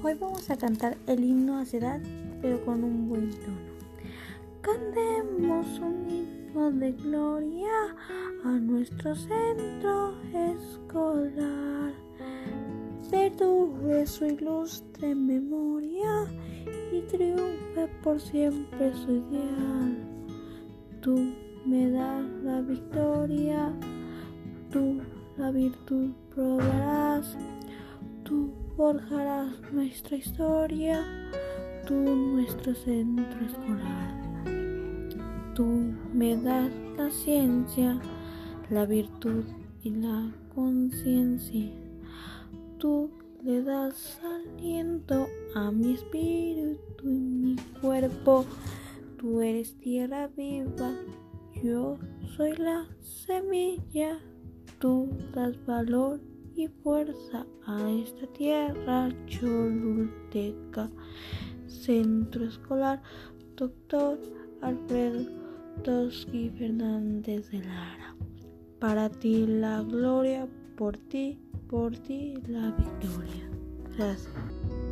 Vamos a cantar el himno a edad, pero con un buen tono. Cantemos un himno de gloria a nuestro centro escolar. Perdure su ilustre memoria y triunfe por siempre su ideal. Tú me das la victoria, tú la virtud probarás, tú forjarás nuestra historia, tú nuestro centro escolar. Tú me das la ciencia, la virtud y la conciencia. Tú le das aliento a mi espíritu y mi cuerpo. Tú eres tierra viva, yo soy la semilla. Tú das valor y fuerza a esta tierra cholulteca. Centro Escolar Doctor Alfredo Toski Fernández de Lara. Para ti la gloria, por ti, por ti la victoria. Gracias.